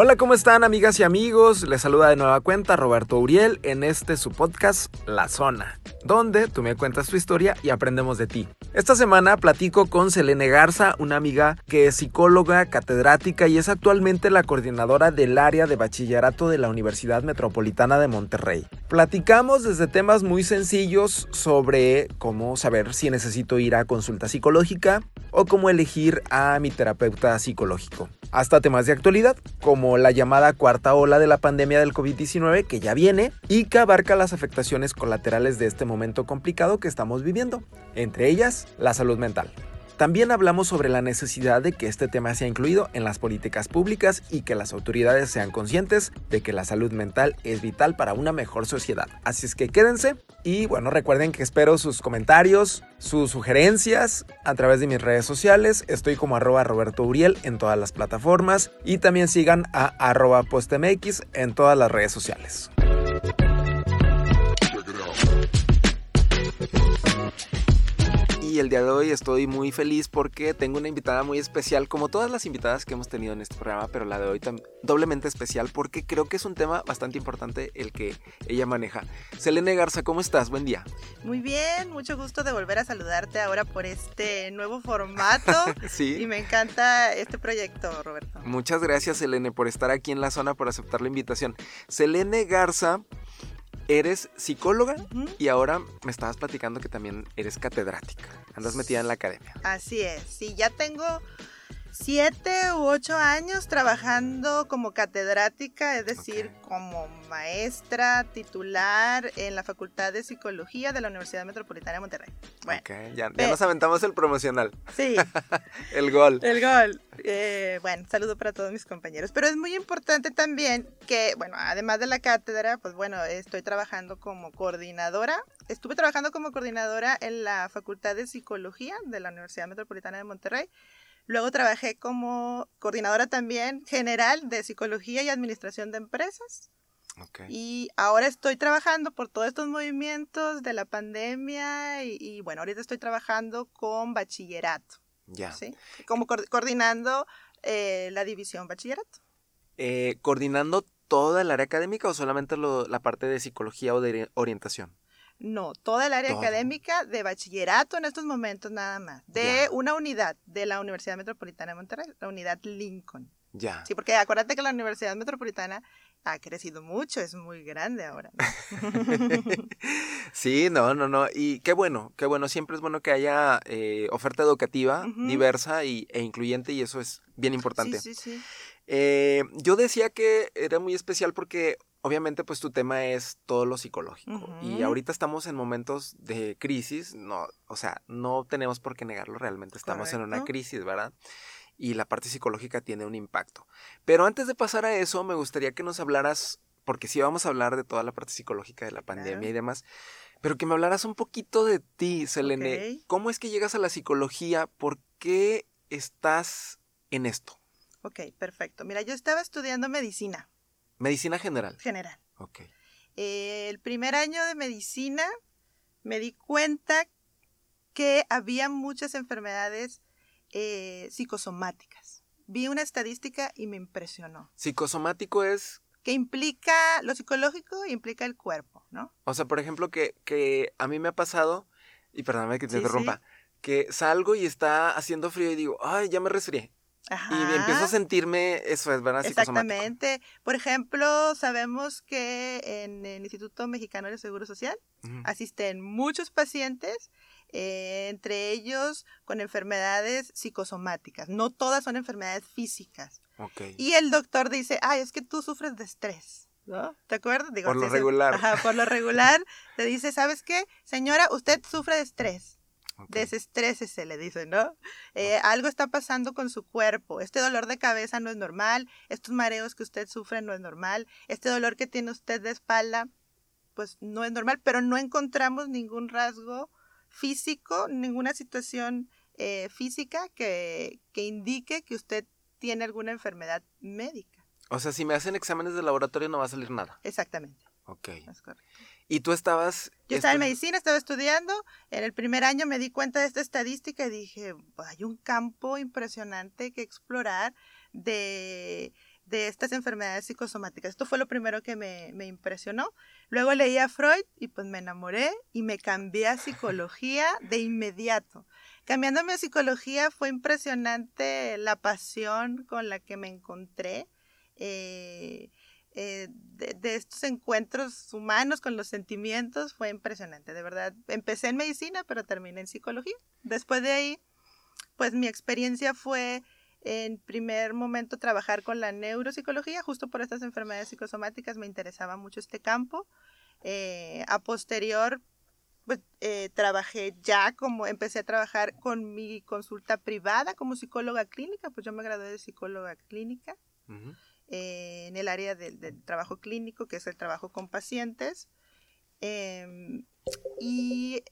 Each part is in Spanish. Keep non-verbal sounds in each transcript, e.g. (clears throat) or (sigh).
Hola, ¿cómo están amigas y amigos? Les saluda de nueva cuenta Roberto Uriel en este su podcast La Zona, donde tú me cuentas tu historia y aprendemos de ti. Esta semana platico con Selene Garza, una amiga que es psicóloga, catedrática y es actualmente la coordinadora del área de bachillerato de la Universidad Metropolitana de Monterrey. Platicamos desde temas muy sencillos sobre cómo saber si necesito ir a consulta psicológica o cómo elegir a mi terapeuta psicológico, hasta temas de actualidad como la llamada cuarta ola de la pandemia del COVID-19 que ya viene y que abarca las afectaciones colaterales de este momento complicado que estamos viviendo, entre ellas la salud mental. También hablamos sobre la necesidad de que este tema sea incluido en las políticas públicas y que las autoridades sean conscientes de que la salud mental es vital para una mejor sociedad. Así es que quédense y bueno, recuerden que espero sus comentarios, sus sugerencias a través de mis redes sociales. Estoy como arroba Roberto Uriel en todas las plataformas y también sigan a arroba postmx en todas las redes sociales. Y el día de hoy estoy muy feliz porque tengo una invitada muy especial, como todas las invitadas que hemos tenido en este programa, pero la de hoy doblemente especial porque creo que es un tema bastante importante el que ella maneja. Selene Garza, ¿cómo estás? Buen día. Muy bien, mucho gusto de volver a saludarte ahora por este nuevo formato. (laughs) sí. Y me encanta este proyecto, Roberto. Muchas gracias, Selene, por estar aquí en la zona, por aceptar la invitación. Selene Garza eres psicóloga y ahora me estabas platicando que también eres catedrática. Andas metida en la academia. Así es, sí, ya tengo siete u ocho años trabajando como catedrática, es decir, como maestra titular en la Facultad de Psicología de la Universidad Metropolitana de Monterrey. Bueno, ya, nos aventamos el promocional. Sí. (laughs) el gol. El gol. Eh, bueno, saludo para todos mis compañeros. Pero es muy importante también que, bueno, además de la cátedra, pues bueno, estoy trabajando como coordinadora. Estuve trabajando como coordinadora en la Facultad de Psicología de la Universidad Metropolitana de Monterrey Luego trabajé como coordinadora también general de psicología y administración de empresas. Y ahora estoy trabajando por todos estos movimientos de la pandemia y, bueno, ahorita estoy trabajando con bachillerato. Ya. ¿sí? Como coordinando eh, la división bachillerato. Eh, ¿Coordinando toda el área académica o solamente la parte de psicología o de orientación? No, toda el área académica de bachillerato en estos momentos nada más. De una unidad de la Universidad Metropolitana de Monterrey, la unidad Lincoln. Ya. Sí, porque acuérdate que la Universidad Metropolitana ha crecido mucho, es muy grande ahora. (laughs) sí, no, no, no. Y qué bueno, qué bueno. Siempre es bueno que haya eh, oferta educativa diversa y, e incluyente y eso es bien importante. Sí, sí, sí. Eh, yo decía que era muy especial porque obviamente pues tu tema es todo lo psicológico y ahorita estamos en momentos de crisis, no, o sea, no tenemos por qué negarlo, realmente estamos en una crisis, ¿verdad? Y la parte psicológica tiene un impacto. Pero antes de pasar a eso, me gustaría que nos hablaras, porque sí vamos a hablar de toda la parte psicológica de la pandemia y demás, pero que me hablaras un poquito de ti, Selene. ¿Cómo es que llegas a la psicología? ¿Por qué estás en esto? Ok, perfecto. Mira, yo estaba estudiando medicina. Medicina general. General. Ok. Eh, el primer año de medicina me di cuenta que había muchas enfermedades eh, psicosomáticas. Vi una estadística y me impresionó. Psicosomático es... Que implica, lo psicológico implica el cuerpo, ¿no? O sea, por ejemplo, que, que a mí me ha pasado, y perdóname que te interrumpa, que salgo y está haciendo frío y digo, ay, ya me resfrié. Y empiezo a sentirme, eso es, ¿verdad? Exactamente. Por ejemplo, sabemos que en el Instituto Mexicano de Seguro Social asisten muchos pacientes, eh, entre ellos con enfermedades psicosomáticas. No todas son enfermedades físicas. Y el doctor dice, ay, es que tú sufres de estrés. ¿No? ¿Te acuerdas? por lo regular. Ajá, por lo regular. te dice, ¿sabes qué? Señora, usted sufre de estrés Desestrés se le dice, ¿no? Eh, algo está pasando con su cuerpo. Este dolor de cabeza no es normal. Estos mareos que usted sufre no es normal. Este dolor que tiene usted de espalda, pues no es normal, pero no encontramos ningún rasgo físico, ninguna situación eh, física que, que indique que usted tiene alguna enfermedad médica. O sea, si me hacen exámenes de laboratorio no va a salir nada. Exactamente. Ok. Es correcto. ¿Y tú estabas...? Yo estaba en medicina, estaba estudiando. En el primer año me di cuenta de esta estadística y dije, hay un campo impresionante que explorar de, de estas enfermedades psicosomáticas. Esto fue lo primero que me, me, impresionó. Luego leí a Freud y pues me enamoré y me cambié a psicología de inmediato. Cambiándome a psicología fue impresionante la pasión con la que me encontré. Eh, eh, de, estos encuentros humanos con los sentimientos fue impresionante, de verdad. Empecé en medicina, pero terminé en psicología. Después de ahí, pues mi experiencia fue en primer momento trabajar con la neuropsicología, justo por estas enfermedades psicosomáticas me interesaba mucho este campo. Eh, a posterior, pues, eh, trabajé ya como empecé a trabajar con mi consulta privada como psicóloga clínica, pues yo me gradué de psicóloga clínica eh, en el área del, trabajo clínico, que es el trabajo con pacientes. Em, y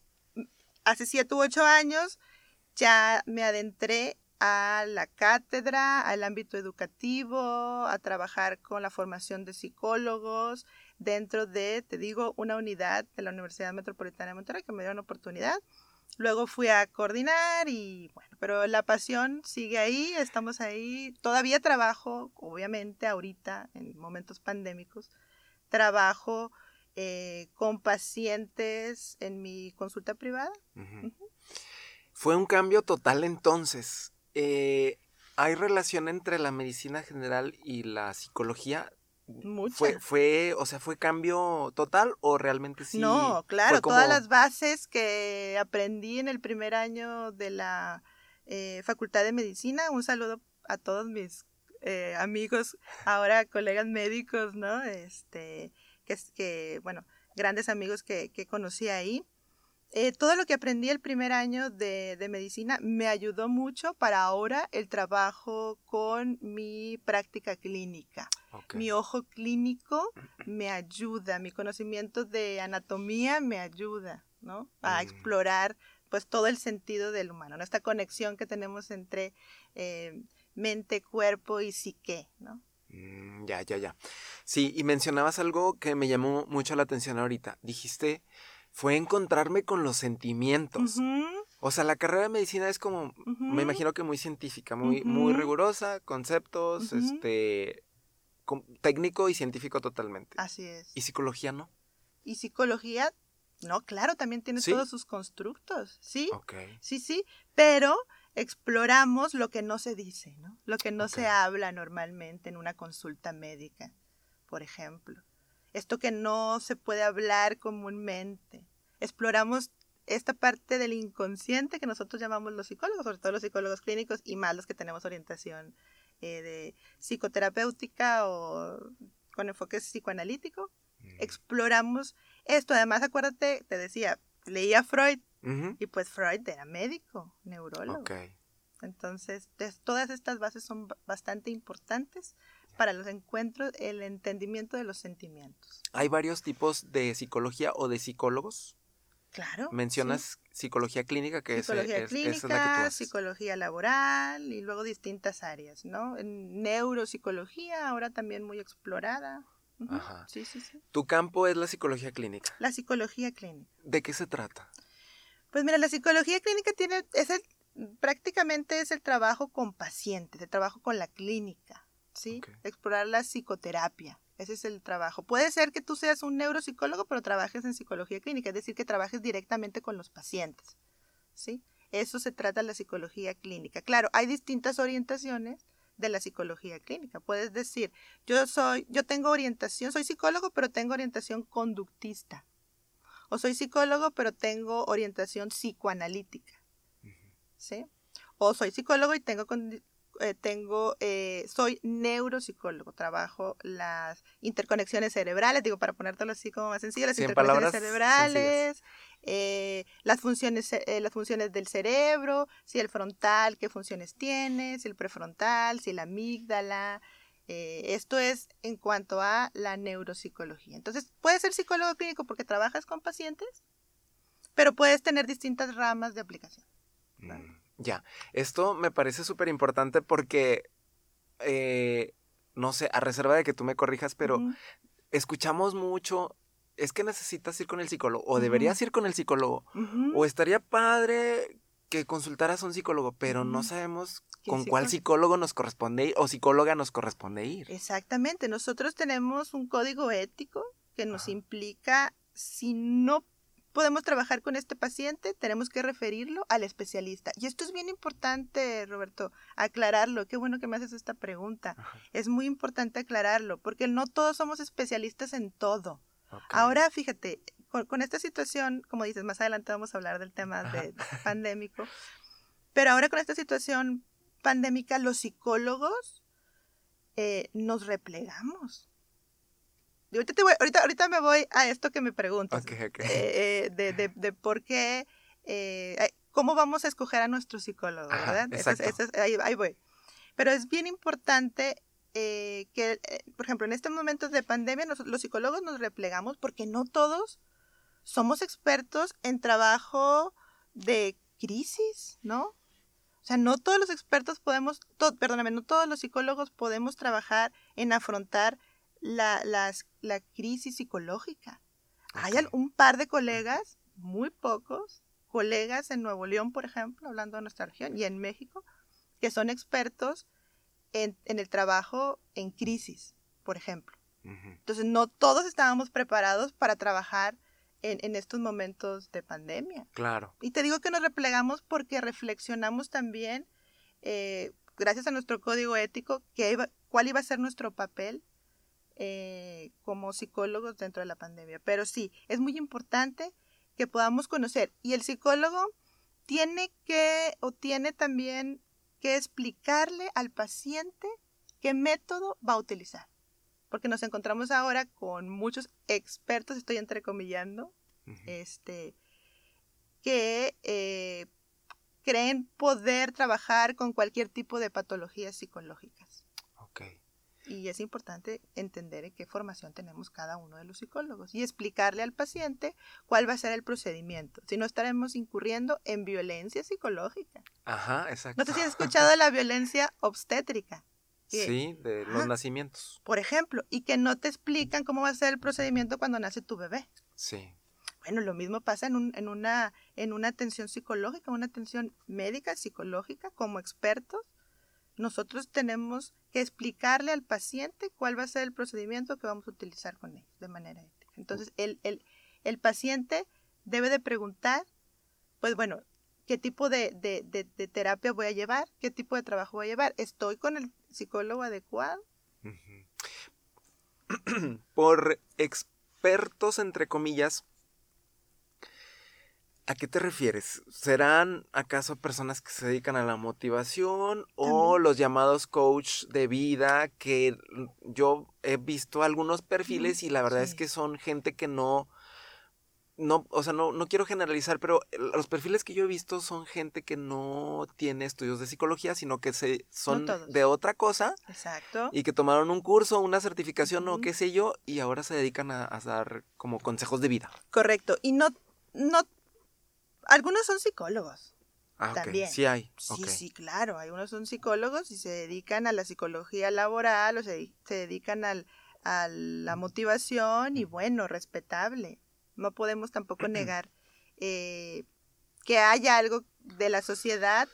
hace siete u ocho años ya me adentré a la cátedra, al ámbito educativo, a trabajar con la formación de psicólogos dentro de, te digo, una unidad de la Universidad Metropolitana de Monterrey que me dio una oportunidad. Luego fui a coordinar y bueno, pero la pasión sigue ahí, estamos ahí. Todavía trabajo, obviamente, ahorita, en momentos pandémicos, trabajo eh, con pacientes en mi consulta privada. Fue un cambio total entonces. Eh, ¿Hay relación entre la medicina general y la psicología? Fue, fue, o sea, fue cambio total o realmente sí. No, claro, todas las bases que aprendí en el primer año de la eh, Facultad de Medicina. Un saludo a todos mis eh, amigos, ahora colegas médicos, ¿no? Este, que, que bueno, grandes amigos que, que conocí ahí. Eh, todo lo que aprendí el primer año de, medicina me ayudó mucho para ahora el trabajo con mi práctica clínica. Mi ojo clínico me ayuda, mi conocimiento de anatomía me ayuda, ¿no? A mm. explorar pues todo el sentido del humano, Esta conexión que tenemos entre eh, mente, cuerpo y psique, ¿no? Mm, ya, ya, ya. Sí, y mencionabas algo que me llamó mucho la atención ahorita. Dijiste fue encontrarme con los sentimientos. O sea, la carrera de medicina es como, me imagino que muy científica, muy, muy rigurosa, conceptos, este, técnico y científico totalmente. Así es. ¿Y psicología no? Y psicología, no, claro, también tiene todos sus constructos, ¿sí? Ok. Sí, sí, pero exploramos lo que no se dice, ¿no? Lo que no se habla normalmente en una consulta médica, por ejemplo esto que no se puede hablar comúnmente. Exploramos esta parte del inconsciente que nosotros llamamos los psicólogos, sobre todo los psicólogos clínicos y más los que tenemos orientación eh, de psicoterapéutica o con enfoque psicoanalítico. Mm. Exploramos esto. Además, acuérdate, te decía, leía Freud y pues Freud era médico, neurólogo. Entonces, todas estas bases son bastante importantes para los encuentros, el entendimiento de los sentimientos. ¿Hay varios tipos de psicología o de psicólogos? Claro. Mencionas psicología clínica, que psicología es, clínica, la que Psicología laboral y luego distintas áreas, ¿no? Neuropsicología, ahora también muy explorada. Ajá. Sí, sí, sí. Tu campo es la psicología clínica. La psicología clínica. ¿De qué se trata? Pues mira, la psicología clínica tiene, es prácticamente es el trabajo con pacientes, el trabajo con la clínica. ¿sí? Explorar la psicoterapia. Ese es el trabajo. Puede ser que tú seas un neuropsicólogo, pero trabajes en psicología clínica, es decir, que trabajes directamente con los pacientes, ¿sí? Eso se trata de la psicología clínica. Claro, hay distintas orientaciones de la psicología clínica. Puedes decir, yo soy, yo tengo orientación, soy psicólogo, pero tengo orientación conductista. O soy psicólogo, pero tengo orientación psicoanalítica. ¿Sí? O soy psicólogo y tengo eh, tengo, eh, soy neuropsicólogo, trabajo las interconexiones cerebrales, digo, para ponértelo así como más sencillo, las interconexiones cerebrales, eh, las, funciones, las funciones del cerebro, si el frontal, qué funciones tiene, si el prefrontal, si la amígdala. esto es en cuanto a la neuropsicología. Entonces, puedes ser psicólogo clínico porque trabajas con pacientes, pero puedes tener distintas ramas de aplicación. Mm. Ya, esto me parece súper importante porque, eh, no sé, a reserva de que tú me corrijas, pero escuchamos mucho, es que necesitas ir con el psicólogo, o deberías ir con el psicólogo, o estaría padre que consultaras a un psicólogo, pero no sabemos ¿Qué con cuál psicólogo? nos corresponde ir o psicóloga nos corresponde ir. Exactamente, nosotros tenemos un código ético que nos implica si no podemos trabajar con este paciente, tenemos que referirlo al especialista. Y esto es bien importante, Roberto, aclararlo. Qué bueno que me haces esta pregunta. Ajá, Es muy importante aclararlo, porque no todos somos especialistas en todo. Ahora, fíjate, con, con esta situación, como dices, más adelante vamos a hablar del tema de, pandémico, pero ahora con esta situación pandémica, los psicólogos eh, nos replegamos. Y ahorita, te voy- ahorita, ahorita me voy a esto que me preguntas, eh, de, de- de por qué, eh, cómo vamos a escoger a nuestro psicólogo, Ajá, ¿verdad? Ese es- exacto. ese es- ahí, ahí voy. Pero es bien importante eh, que, por ejemplo, en estos momentos de pandemia, nos- los psicólogos nos replegamos porque no todos somos expertos en trabajo de crisis, ¿no? O sea, no todos los expertos podemos, to- perdóname, no todos los psicólogos podemos trabajar en afrontar la, las- la crisis psicológica. Hay un par de colegas, muy pocos, colegas en Nuevo León, por ejemplo, hablando de nuestra región, y en México, que son expertos en, en el trabajo en crisis, por ejemplo. Entonces, no todos estábamos preparados para trabajar en, en estos momentos de pandemia. Claro. Y te digo que nos replegamos porque reflexionamos también, eh, gracias a nuestro código ético, que iba- cuál iba a ser nuestro papel eh, como psicólogos dentro de la pandemia. Pero sí, es muy importante que podamos conocer. Y el psicólogo tiene que, o tiene también que explicarle al paciente qué método va a utilizar. Porque nos encontramos ahora con muchos expertos, estoy entrecomillando, Ujú. este, que eh, creen poder trabajar con cualquier tipo de patologías psicológicas. Y es importante entender en qué formación tenemos cada uno de los psicólogos y explicarle al paciente cuál va a ser el procedimiento. Si no estaremos incurriendo en violencia psicológica. Ajá, exacto. No sé si has (laughs) escuchado de la violencia obstétrica. que- Sí, de los Ajá. nacimientos. Por ejemplo, y que no te explican cómo va a ser el procedimiento cuando nace tu bebé. Sí. Bueno, lo mismo pasa en, un- en, una, en una atención psicológica, una atención médica, psicológica, como expertos. Nosotros tenemos que explicarle al paciente cuál va a ser el procedimiento que vamos a utilizar con él de manera ética. Entonces, el, el, el paciente debe de preguntar, pues bueno, ¿qué tipo de, de, de, de terapia voy a llevar? ¿Qué tipo de trabajo voy a llevar? ¿Estoy con el psicólogo adecuado? (clears throat) Por expertos, entre comillas, ¿a qué te refieres? ¿Serán acaso personas que se dedican a la motivación o También. los llamados coach de vida que yo he visto algunos perfiles y la verdad es que son gente que no... No, o sea, no, no quiero generalizar, pero los perfiles que yo he visto son gente que no tiene estudios de psicología, sino que se, son de otra cosa Exacto. y que tomaron un curso, una certificación o qué sé yo, y ahora se dedican a, a dar como consejos de vida. Correcto. Y no, no, algunos son psicólogos. Ah. También. Sí hay. Sí, sí, claro. Algunos son psicólogos y se dedican a la psicología laboral o se, se dedican al, a la motivación y bueno, respetable. No podemos tampoco (clears throat) negar eh, que haya algo de la sociedad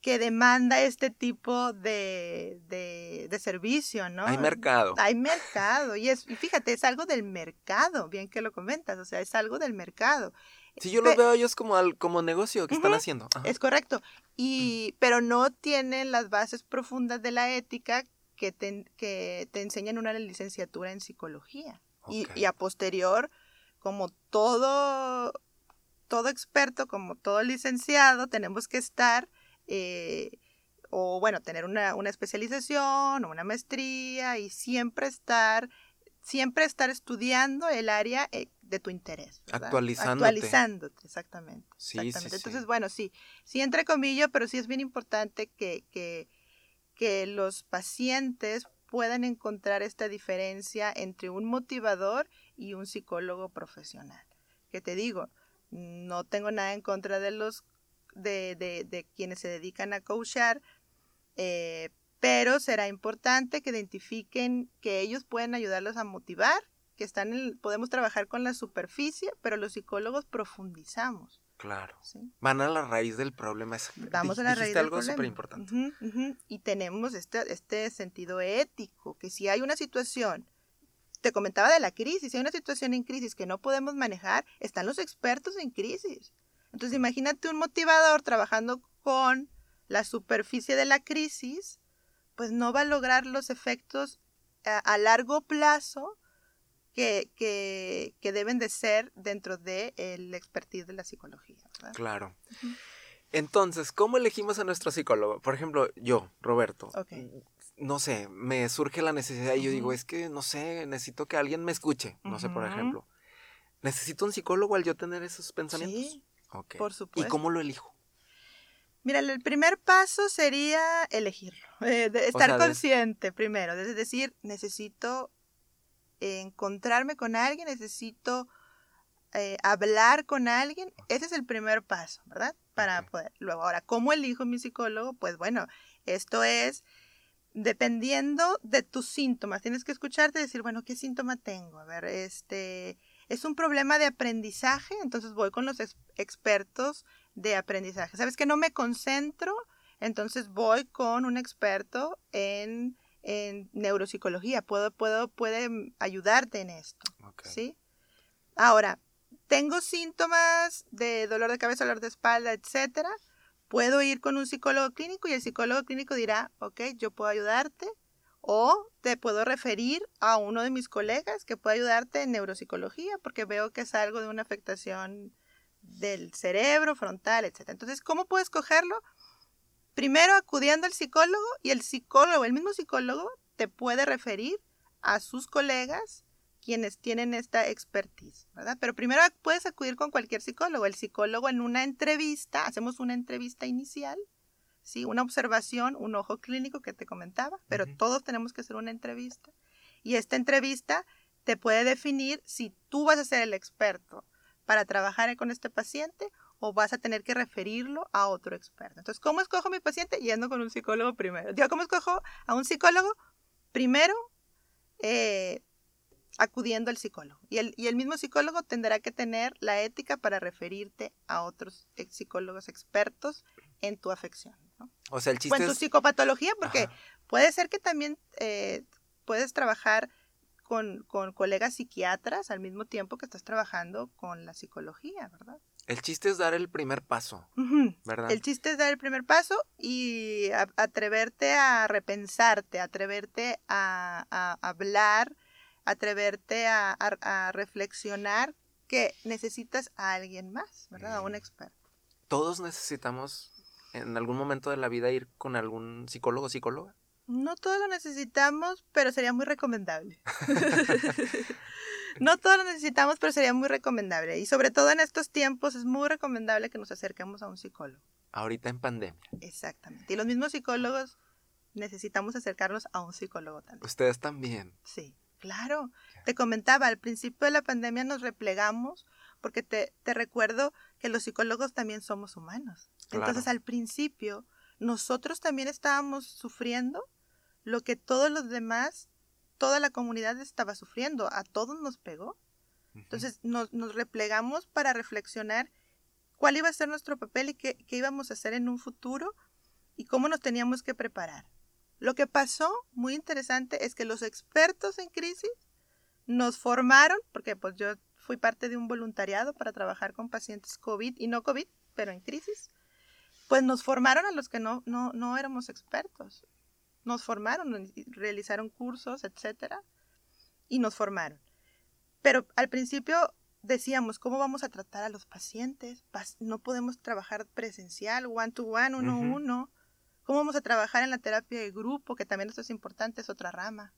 que demanda este tipo de, de, de servicio, ¿no? Hay mercado. Hay mercado. Y, es, y fíjate, es algo del mercado, bien que lo comentas, o sea, es algo del mercado. Sí, yo los veo a ellos como, al- como negocio que están haciendo. Ajá. Es correcto. Y, pero no tienen las bases profundas de la ética que te, que te enseñan una licenciatura en psicología. Y, y a posterior, como todo, todo experto, como todo licenciado, tenemos que estar, eh, o bueno, tener una, una especialización o una maestría y siempre estar, siempre estar estudiando el área eh, de tu interés. ¿verdad? Actualizándote. Actualizándote, exactamente. Sí, exactamente. sí. Entonces, bueno, sí, sí entre comillas, pero sí es bien importante que, que, que los pacientes puedan encontrar esta diferencia entre un motivador y un psicólogo profesional. Que te digo, no tengo nada en contra de los de, de, de quienes se dedican a coachar, eh, pero será importante que identifiquen que ellos pueden ayudarlos a motivar, que están en, podemos trabajar con la superficie, pero los psicólogos profundizamos. Claro. ¿sí? Van a la raíz del problema. Vamos a la raíz del algo problema. súper importante. Y tenemos este, este sentido ético, que si hay una situación, te comentaba de la crisis, si hay una situación en crisis que no podemos manejar, están los expertos en crisis. Entonces imagínate un motivador trabajando con la superficie de la crisis, pues no va a lograr los efectos a, a largo plazo que, que, que deben de ser dentro del el expertise de la psicología. ¿verdad? Claro. Entonces, ¿cómo elegimos a nuestro psicólogo? Por ejemplo, yo, Roberto. No sé, me surge la necesidad y yo digo, es que, no sé, necesito que alguien me escuche. No sé, por ejemplo. ¿Necesito un psicólogo al yo tener esos pensamientos? Sí, por ¿Y supuesto. cómo lo elijo? Mira, el primer paso sería elegirlo, eh, de estar sea, consciente primero, es decir, necesito encontrarme con alguien, necesito eh, hablar con alguien, ese es el primer paso, ¿verdad? Para poder. Luego, ahora, ¿cómo elijo mi psicólogo? Pues bueno, esto es dependiendo de tus síntomas. Tienes que escucharte y decir, bueno, ¿qué síntoma tengo? A ver, este, es un problema de aprendizaje, entonces voy con los ex- expertos de aprendizaje. ¿Sabes que no me concentro? Entonces voy con un experto en, en neuropsicología. Puedo, puedo, puede ayudarte en esto. Ok. ¿Sí? Ahora, tengo síntomas de dolor de cabeza, dolor de espalda, etcétera. Puedo ir con un psicólogo clínico y el psicólogo clínico dirá, ok, yo puedo ayudarte. O te puedo referir a uno de mis colegas que puede ayudarte en neuropsicología porque veo que es algo de una afectación del cerebro, frontal, etcétera. Entonces, ¿cómo puedo escogerlo? Primero acudiendo al psicólogo y el psicólogo, el mismo psicólogo, te puede referir a sus colegas quienes tienen esta expertise, ¿verdad? Pero primero puedes acudir con cualquier psicólogo. El psicólogo en una entrevista, hacemos una entrevista inicial, ¿sí? Una observación, un ojo clínico que te comentaba, pero todos tenemos que hacer una entrevista. Y esta entrevista te puede definir si tú vas a ser el experto para trabajar con este paciente o vas a tener que referirlo a otro experto. Entonces, ¿cómo escojo a mi paciente? Yendo con un psicólogo primero. Digo, ¿cómo escojo a un psicólogo? Primero, eh, acudiendo al psicólogo. Y el, y el mismo psicólogo tendrá que tener la ética para referirte a otros ex- psicólogos expertos en tu afección. ¿no? O sea, el O chiste en tu es... psicopatología, porque Ajá. puede ser que también eh, puedes trabajar con, con colegas psiquiatras al mismo tiempo que estás trabajando con la psicología, ¿verdad? El chiste es dar el primer paso. ¿verdad? El chiste es dar el primer paso y a- atreverte a repensarte, atreverte a, a hablar, atreverte a, reflexionar que necesitas a alguien más, ¿verdad? A un experto. Todos necesitamos en algún momento de la vida ir con algún psicólogo o psicóloga. No todo lo necesitamos, pero sería muy recomendable. (laughs) no todo lo necesitamos, pero sería muy recomendable. Y sobre todo en estos tiempos es muy recomendable que nos acerquemos a un psicólogo. Ahorita en pandemia. Exactamente. Y los mismos psicólogos necesitamos acercarnos a un psicólogo también. Ustedes también. Sí, claro. Te comentaba, al principio de la pandemia nos replegamos porque te, te recuerdo que los psicólogos también somos humanos. Entonces Claro. al principio nosotros también estábamos sufriendo lo que todos los demás, toda la comunidad estaba sufriendo. A todos nos pegó. Entonces nos, nos replegamos para reflexionar cuál iba a ser nuestro papel y qué, qué íbamos a hacer en un futuro y cómo nos teníamos que preparar. Lo que pasó, muy interesante, es que los expertos en crisis nos formaron, porque pues yo fui parte de un voluntariado para trabajar con pacientes COVID y no COVID, pero en crisis, pues nos formaron a los que no, no, no éramos expertos. Nos formaron, realizaron cursos, etcétera, y nos formaron. Pero al principio decíamos, ¿cómo vamos a tratar a los pacientes? No podemos trabajar presencial, one to one, uno a uno. ¿Cómo vamos a trabajar en la terapia de grupo? Que también esto es importante, es otra rama.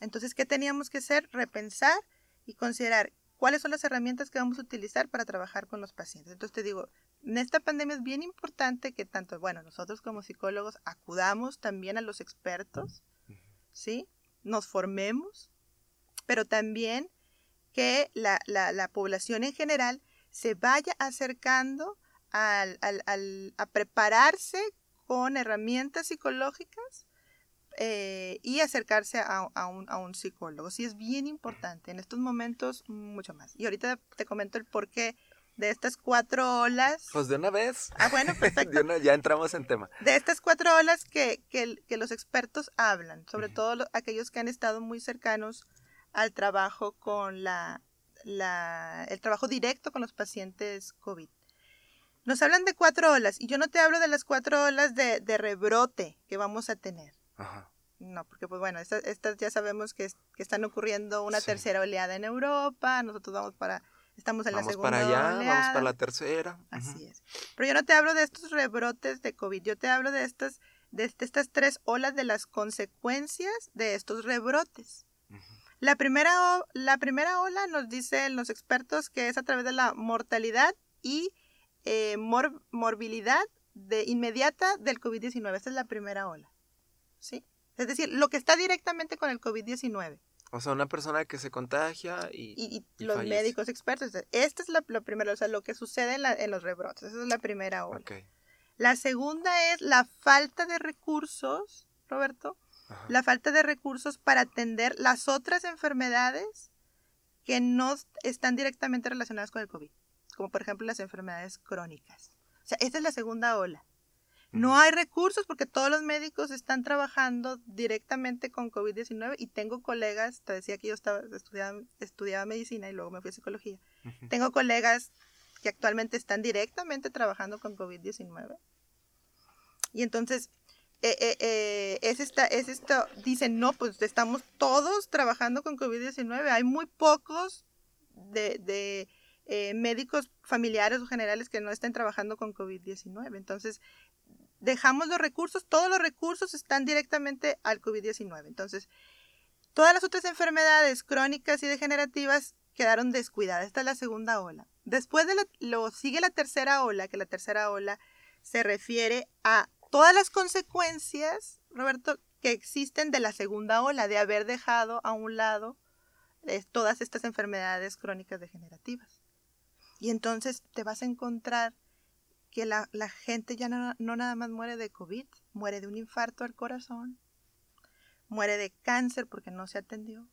Entonces, ¿qué teníamos que hacer? Repensar y considerar cuáles son las herramientas que vamos a utilizar para trabajar con los pacientes. Entonces, te digo, en esta pandemia es bien importante que tanto, bueno, nosotros como psicólogos acudamos también a los expertos, ¿sí? Nos formemos, pero también que la, la- la población en general se vaya acercando al- al- al- a prepararse con herramientas psicológicas eh, y acercarse a, a un, a un psicólogo. Sí, es bien importante. En estos momentos, mucho más. Y ahorita te comento el por qué de estas cuatro olas. Pues de una vez. Ah, bueno, (laughs) perfecto. ya entramos en tema. De estas cuatro olas que, que, los expertos hablan, sobre todo aquellos que han estado muy cercanos al trabajo con la, la, el trabajo directo con los pacientes COVID. Nos hablan de cuatro olas y yo no te hablo de las cuatro olas de, de rebrote que vamos a tener. Ajá. No, porque pues bueno, estas, ya sabemos que, que, están ocurriendo una tercera oleada en Europa, nosotros vamos para Estamos en la segunda para allá, vamos para la tercera. Así es. Pero yo no te hablo de estos rebrotes de COVID, yo te hablo de estas, de, estas tres olas de las consecuencias de estos rebrotes. la, primera, la primera ola nos dicen los expertos que es a través de la mortalidad y eh, morbilidad de inmediata del COVID-19. Esta es la primera ola. ¿Sí? Es decir, lo que está directamente con el COVID-19. O sea, una persona que se contagia y. Y, los médicos expertos. Esta es la, primera, o sea, lo que sucede en, los rebrotes. Esa es la primera ola. La segunda es la falta de recursos, Roberto. La falta de recursos para atender las otras enfermedades que no están directamente relacionadas con el COVID. Como por ejemplo las enfermedades crónicas. O sea, esta es la segunda ola. No hay recursos porque todos los médicos están trabajando directamente con COVID-19 y tengo colegas, te decía que yo estaba estudiaba, estudiaba medicina y luego me fui a psicología. Tengo colegas que actualmente están directamente trabajando con COVID-19. Y entonces, eh, eh, eh, es, esta, es esto, dicen, no, pues estamos todos trabajando con COVID-19. Hay muy pocos de, de médicos familiares o generales que no estén trabajando con COVID-19. Entonces, dejamos los recursos, todos los recursos están directamente al COVID-19. Entonces, todas las otras enfermedades crónicas y degenerativas quedaron descuidadas. Esta es la segunda ola. Después de lo sigue la tercera ola, que la tercera ola se refiere a todas las consecuencias, Roberto, que existen de la segunda ola, de haber dejado a un lado eh, todas estas enfermedades crónicas degenerativas. Y entonces te vas a encontrar que la, gente ya no, nada más muere de COVID, muere de un infarto al corazón, muere de cáncer porque no se atendió,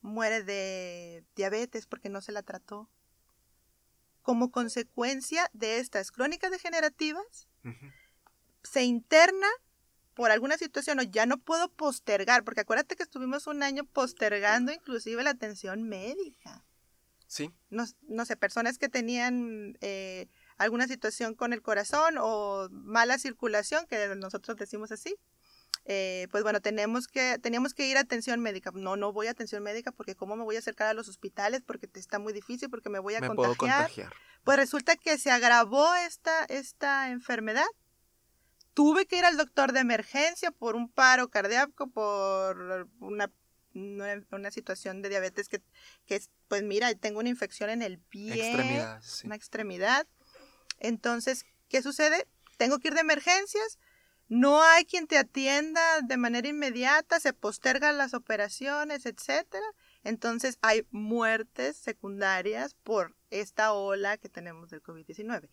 muere de diabetes porque no se la trató. Como consecuencia de estas crónicas degenerativas, se interna por alguna situación o ya no puedo postergar, porque acuérdate que estuvimos un año postergando inclusive la atención médica. Sí. No, no sé, personas que tenían eh, alguna situación con el corazón o mala circulación, que nosotros decimos así, eh, pues bueno, tenemos que, teníamos que ir a atención médica. No, no voy a atención médica porque cómo me voy a acercar a los hospitales porque está muy difícil, porque me voy a contagiar. Pues resulta que se agravó esta, esta enfermedad. Tuve que ir al doctor de emergencia por un paro cardíaco, por una, una, situación de diabetes que, que, pues mira, tengo una infección en el pie, una extremidad. Entonces, ¿qué sucede? Tengo que ir de emergencias, no hay quien te atienda de manera inmediata, se postergan las operaciones, etcétera. Entonces hay muertes secundarias por esta ola que tenemos del COVID-19.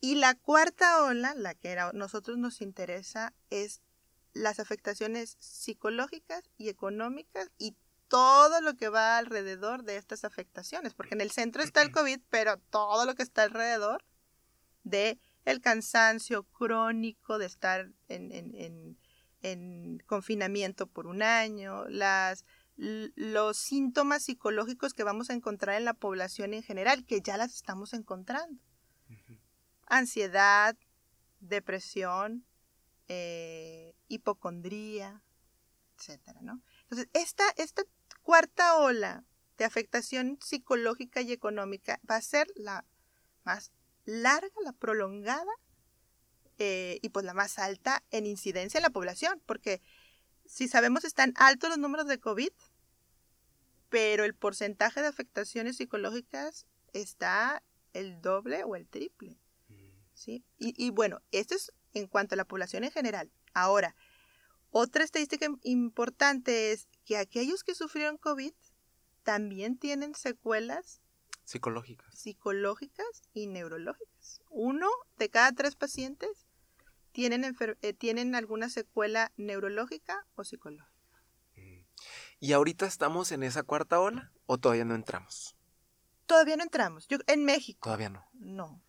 Y la cuarta ola, la que a nosotros nos interesa, es las afectaciones psicológicas y económicas y todo lo que va alrededor de estas afectaciones, porque en el centro está el COVID, pero todo lo que está alrededor de el cansancio crónico de estar en, confinamiento por un año, las, los síntomas psicológicos que vamos a encontrar en la población en general, que ya las estamos encontrando. Ansiedad, depresión, eh, hipocondría, etcétera, ¿no? Entonces, esta, esta cuarta ola de afectación psicológica y económica va a ser la más larga, la prolongada eh, y pues la más alta en incidencia en la población, porque si sabemos están altos los números de COVID, pero el porcentaje de afectaciones psicológicas está el doble o el triple. ¿sí? Y, y bueno, esto es en cuanto a la población en general. Ahora, otra estadística importante es que aquellos que sufrieron COVID también tienen secuelas Psicológicas. Psicológicas y neurológicas. Uno de cada tres pacientes tienen, eh, tienen alguna secuela neurológica o psicológica. Mm. ¿Y ahorita estamos en esa cuarta ola o todavía no entramos? Todavía no entramos. Yo, en México. Todavía no. No.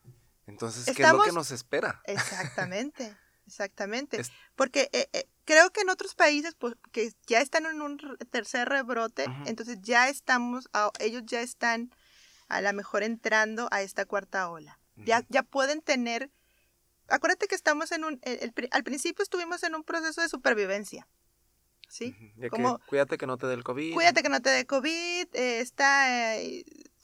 Entonces, ¿qué es lo que nos espera? Exactamente, (laughs) exactamente. Porque eh, eh, creo que en otros países, pues, que ya están en un tercer rebrote, entonces ya estamos, ellos ya están a lo mejor entrando a esta cuarta ola. ya, ya pueden tener, acuérdate que estamos en un, al principio estuvimos en un proceso de supervivencia. ¿Sí? Como, cuídate que no te dé el COVID. Cuídate que no te dé COVID, eh, está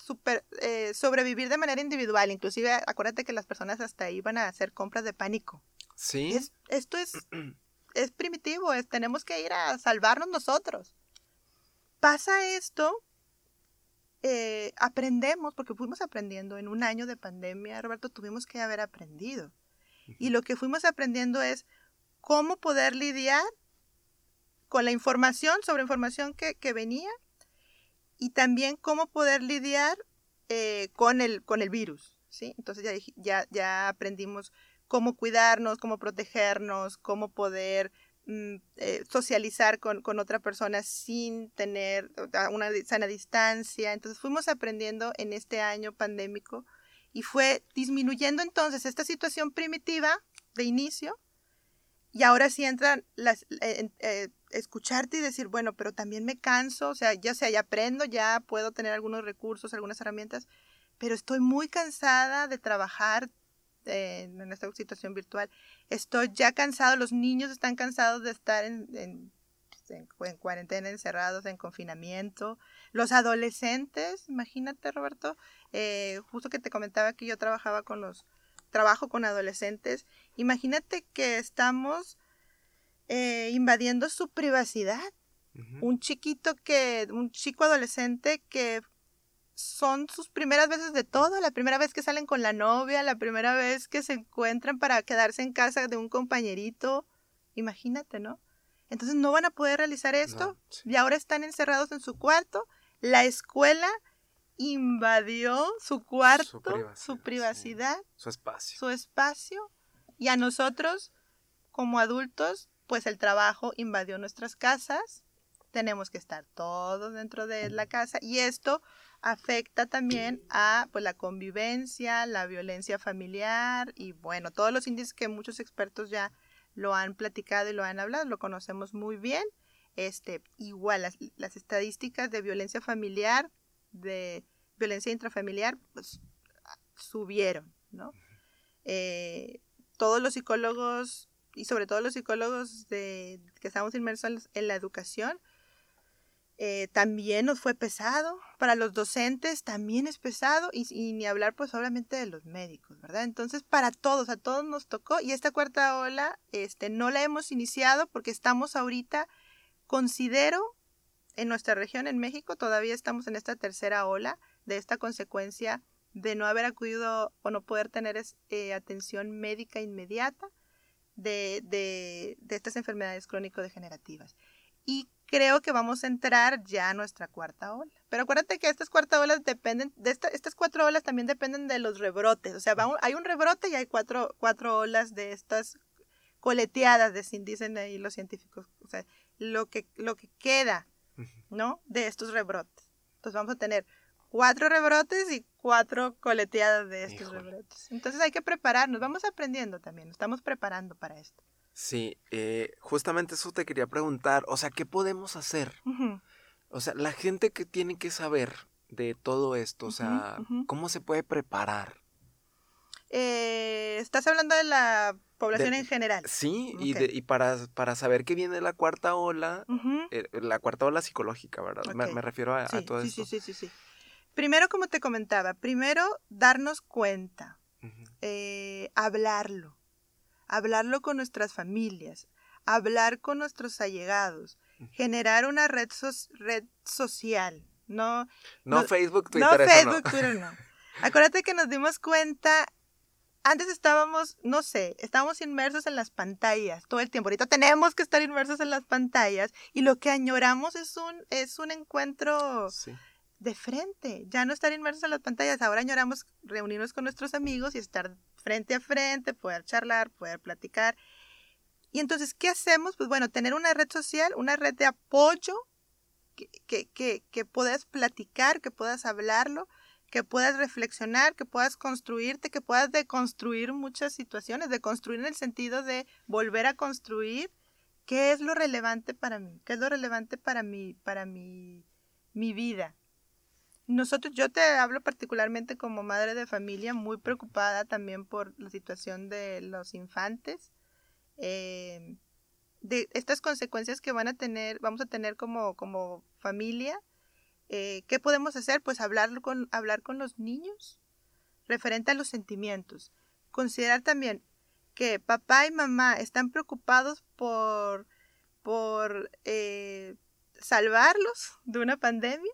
super, eh, sobrevivir de manera individual. Inclusive, acuérdate que las personas hasta iban a hacer compras de pánico. Sí. esto es es primitivo, es, tenemos que ir a salvarnos nosotros. Pasa esto, eh, aprendemos, porque fuimos aprendiendo en un año de pandemia, Roberto, tuvimos que haber aprendido. Y lo que fuimos aprendiendo es cómo poder lidiar con la información, sobre información que, venía, y también cómo poder lidiar eh, con, el, con el virus. ¿sí? Entonces ya, ya, ya aprendimos cómo cuidarnos, cómo protegernos, cómo poder eh, socializar con, otra persona sin tener una sana distancia. Entonces fuimos aprendiendo en este año pandémico y fue disminuyendo entonces esta situación primitiva de inicio y ahora sí entran las, eh, escucharte y decir, bueno, pero también me canso, o sea, ya sea, ya aprendo, ya puedo tener algunos recursos, algunas herramientas, pero estoy muy cansada de trabajar en esta situación virtual. Estoy ya cansado, los niños están cansados de estar en, en, pues, cuarentena, encerrados, en confinamiento. Los adolescentes, imagínate Roberto, eh, justo que te comentaba que yo trabajaba con los, trabajo con adolescentes, imagínate que estamos eh, invadiendo su privacidad. Un chiquito que, un chico adolescente que son sus primeras veces de todo, la primera vez que salen con la novia, la primera vez que se encuentran para quedarse en casa de un compañerito, imagínate, ¿no? Entonces no van a poder realizar esto y ahora están encerrados en su cuarto. La escuela invadió su cuarto, su privacidad, su, espacio. Su espacio y a nosotros como adultos, pues el trabajo invadió nuestras casas. Tenemos que estar todos dentro de la casa y esto afecta también a pues, la convivencia, la violencia familiar y bueno, todos los índices que muchos expertos ya lo han platicado y lo han hablado, lo conocemos muy bien. Este, igual las, las estadísticas de violencia familiar, de violencia intrafamiliar, pues subieron, ¿no? Eh, todos los psicólogos y sobre todo los psicólogos de, que estamos inmersos en la educación, eh, también nos fue pesado, para los docentes también es pesado y, ni hablar pues obviamente de los médicos, ¿verdad? Entonces para todos, a todos nos tocó y esta cuarta ola este, no la hemos iniciado porque estamos ahorita, considero, en nuestra región, en México, todavía estamos en esta tercera ola de esta consecuencia de no haber acudido o no poder tener eh, atención médica inmediata de, de, de estas enfermedades crónico-degenerativas. Y creo que vamos a entrar ya a nuestra cuarta ola. Pero acuérdate que estas cuartas olas dependen, de estas cuatro olas también dependen de los rebrotes. O sea, hay un rebrote y hay cuatro, cuatro olas de estas coleteadas, de, dicen ahí los científicos. O sea, lo que, lo que queda, ¿no? De estos rebrotes. Entonces vamos a tener cuatro rebrotes y cuatro coleteadas de estos rebrotes. Entonces hay que prepararnos, vamos aprendiendo también, estamos preparando para esto. Sí, eh, justamente eso te quería preguntar. O sea, ¿qué podemos hacer? O sea, la gente que tiene que saber de todo esto, o sea, ¿cómo se puede preparar? Eh, Estás hablando de la población en general. Sí, y, y para, para, saber que viene la cuarta ola, eh, la cuarta ola psicológica, ¿verdad? Me, refiero a, todo sí, esto. Sí, sí, sí, sí. Primero, como te comentaba, primero darnos cuenta, hablarlo hablarlo con nuestras familias, hablar con nuestros allegados, generar una red, red social, no, no, Facebook, Twitter. No Facebook, Twitter, no. Acuérdate que nos dimos cuenta, antes estábamos, no sé, estábamos inmersos en las pantallas todo el tiempo. Ahorita tenemos que estar inmersos en las pantallas y lo que añoramos es un, es un encuentro de frente, ya no estar inmersos en las pantallas. Ahora añoramos reunirnos con nuestros amigos y estar frente a frente, poder charlar, poder platicar. Y entonces, ¿qué hacemos? Pues bueno, tener una red social, una red de apoyo, que, que, que, puedas platicar, que puedas hablarlo, que puedas reflexionar, que puedas construirte, que puedas deconstruir muchas situaciones, deconstruir en el sentido de volver a construir qué es lo relevante para mí, qué es lo relevante para mí, para mi, mi vida. Nosotros, yo te hablo particularmente como madre de familia, muy preocupada también por la situación de los infantes, eh, de estas consecuencias que van a tener, vamos a tener como, como familia. Eh, ¿Qué podemos hacer? Pues hablar con, hablar con los niños referente a los sentimientos. Considerar también que papá y mamá están preocupados por, por eh, salvarlos de una pandemia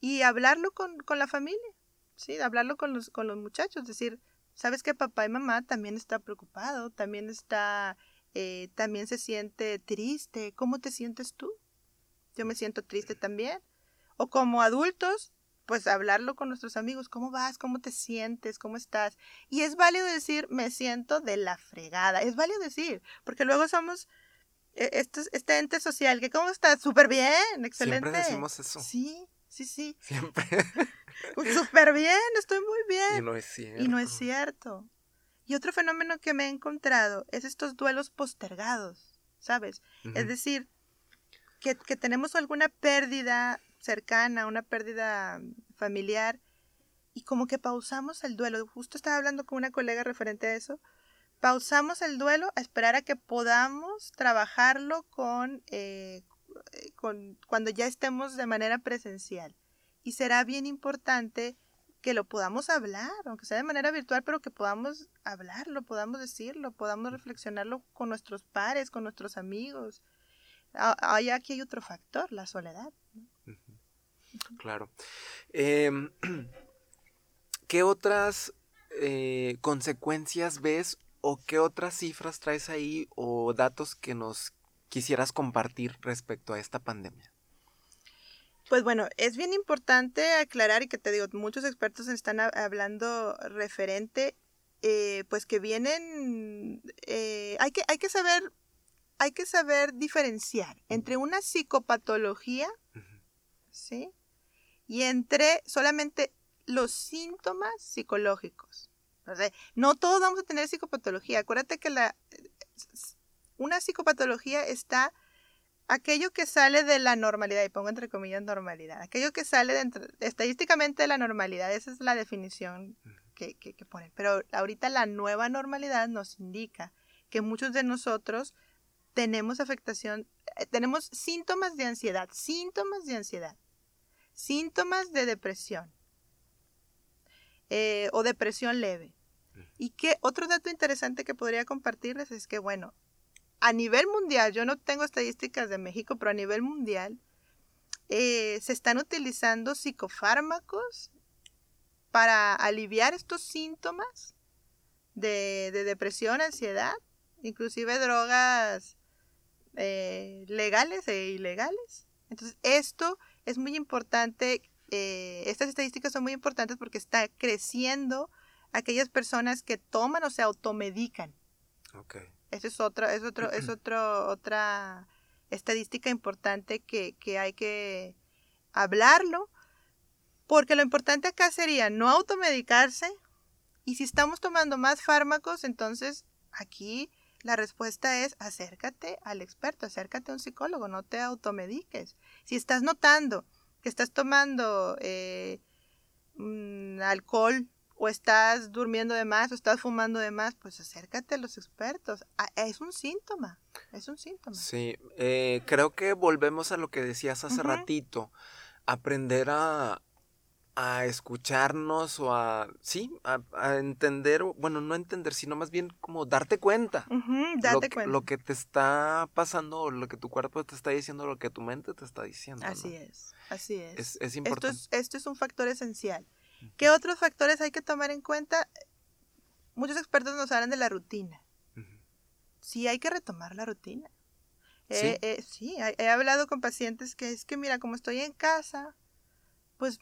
y hablarlo con, la familia, ¿sí? Hablarlo con los, con los muchachos, decir, sabes que papá y mamá también está preocupado, también está, eh, también se siente triste, ¿cómo te sientes tú? Yo me siento triste también. O como adultos, pues hablarlo con nuestros amigos, ¿cómo vas? ¿Cómo te sientes? ¿Cómo estás? Y es válido decir, me siento de la fregada, es válido decir, porque luego somos este, este ente social, que ¿cómo estás? Súper bien, excelente. Siempre decimos eso. Sí, Sí, sí. Siempre. (laughs) Súper bien, estoy muy bien. Y no es cierto. Y no es cierto. Y otro fenómeno que me he encontrado es estos duelos postergados, ¿sabes? Es decir, que, que, tenemos alguna pérdida cercana, una pérdida familiar, y como que pausamos el duelo. Justo estaba hablando con una colega referente a eso. Pausamos el duelo a esperar a que podamos trabajarlo con, eh, con, cuando ya estemos de manera presencial. Y será bien importante que lo podamos hablar, aunque sea de manera virtual, pero que podamos hablarlo, podamos decirlo, podamos reflexionarlo con nuestros pares, con nuestros amigos. Hay, aquí hay otro factor, la soledad. Claro. Em, (clears throat) ¿Qué otras eh, consecuencias ves o qué otras cifras traes ahí o datos que nos quisieras compartir respecto a esta pandemia? Pues bueno, es bien importante aclarar y que te digo, muchos expertos están hablando referente, eh, pues que vienen, eh, hay, que, hay que saber, hay que saber diferenciar entre una psicopatología, ¿sí? Y entre solamente los síntomas psicológicos. no todos vamos a tener psicopatología. Acuérdate que la una psicopatología está aquello que sale de la normalidad, y pongo entre comillas normalidad, aquello que sale de, estadísticamente de la normalidad, esa es la definición que, que, ponen. Pero ahorita la nueva normalidad nos indica que muchos de nosotros tenemos afectación, eh, tenemos síntomas de ansiedad, síntomas de ansiedad, síntomas de depresión eh, o depresión leve. Y que otro dato interesante que podría compartirles es que, bueno, a nivel mundial, yo no tengo estadísticas de México, pero a nivel mundial, eh, se están utilizando psicofármacos para aliviar estos síntomas de, depresión, ansiedad, inclusive drogas eh, legales e ilegales. Entonces, esto es muy importante, eh, estas estadísticas son muy importantes porque está creciendo aquellas personas que toman o se automedican. Okay. Esa es otra, es otro, es otro, otra estadística importante que, que hay que hablarlo, porque lo importante acá sería no automedicarse y si estamos tomando más fármacos, entonces aquí la respuesta es acércate al experto, acércate a un psicólogo, no te automediques. Si estás notando que estás tomando eh, mm, alcohol o estás durmiendo de más o estás fumando de más, pues acércate a los expertos. Ah, es un síntoma, es un síntoma. Sí, eh, creo que volvemos a lo que decías hace ratito, aprender a, a escucharnos o a, sí, a, entender, bueno, no entender, sino más bien como darte cuenta. darte lo, que, cuenta. Lo que te está pasando, lo que tu cuerpo te está diciendo, lo que tu mente te está diciendo. Así es, así es. Es, es importante. Esto es, esto es un factor esencial. ¿Qué otros factores hay que tomar en cuenta? Muchos expertos nos hablan de la rutina. Sí, hay que retomar la rutina. sí, eh, eh, sí he, hablado con pacientes que es que, mira, como estoy en casa, pues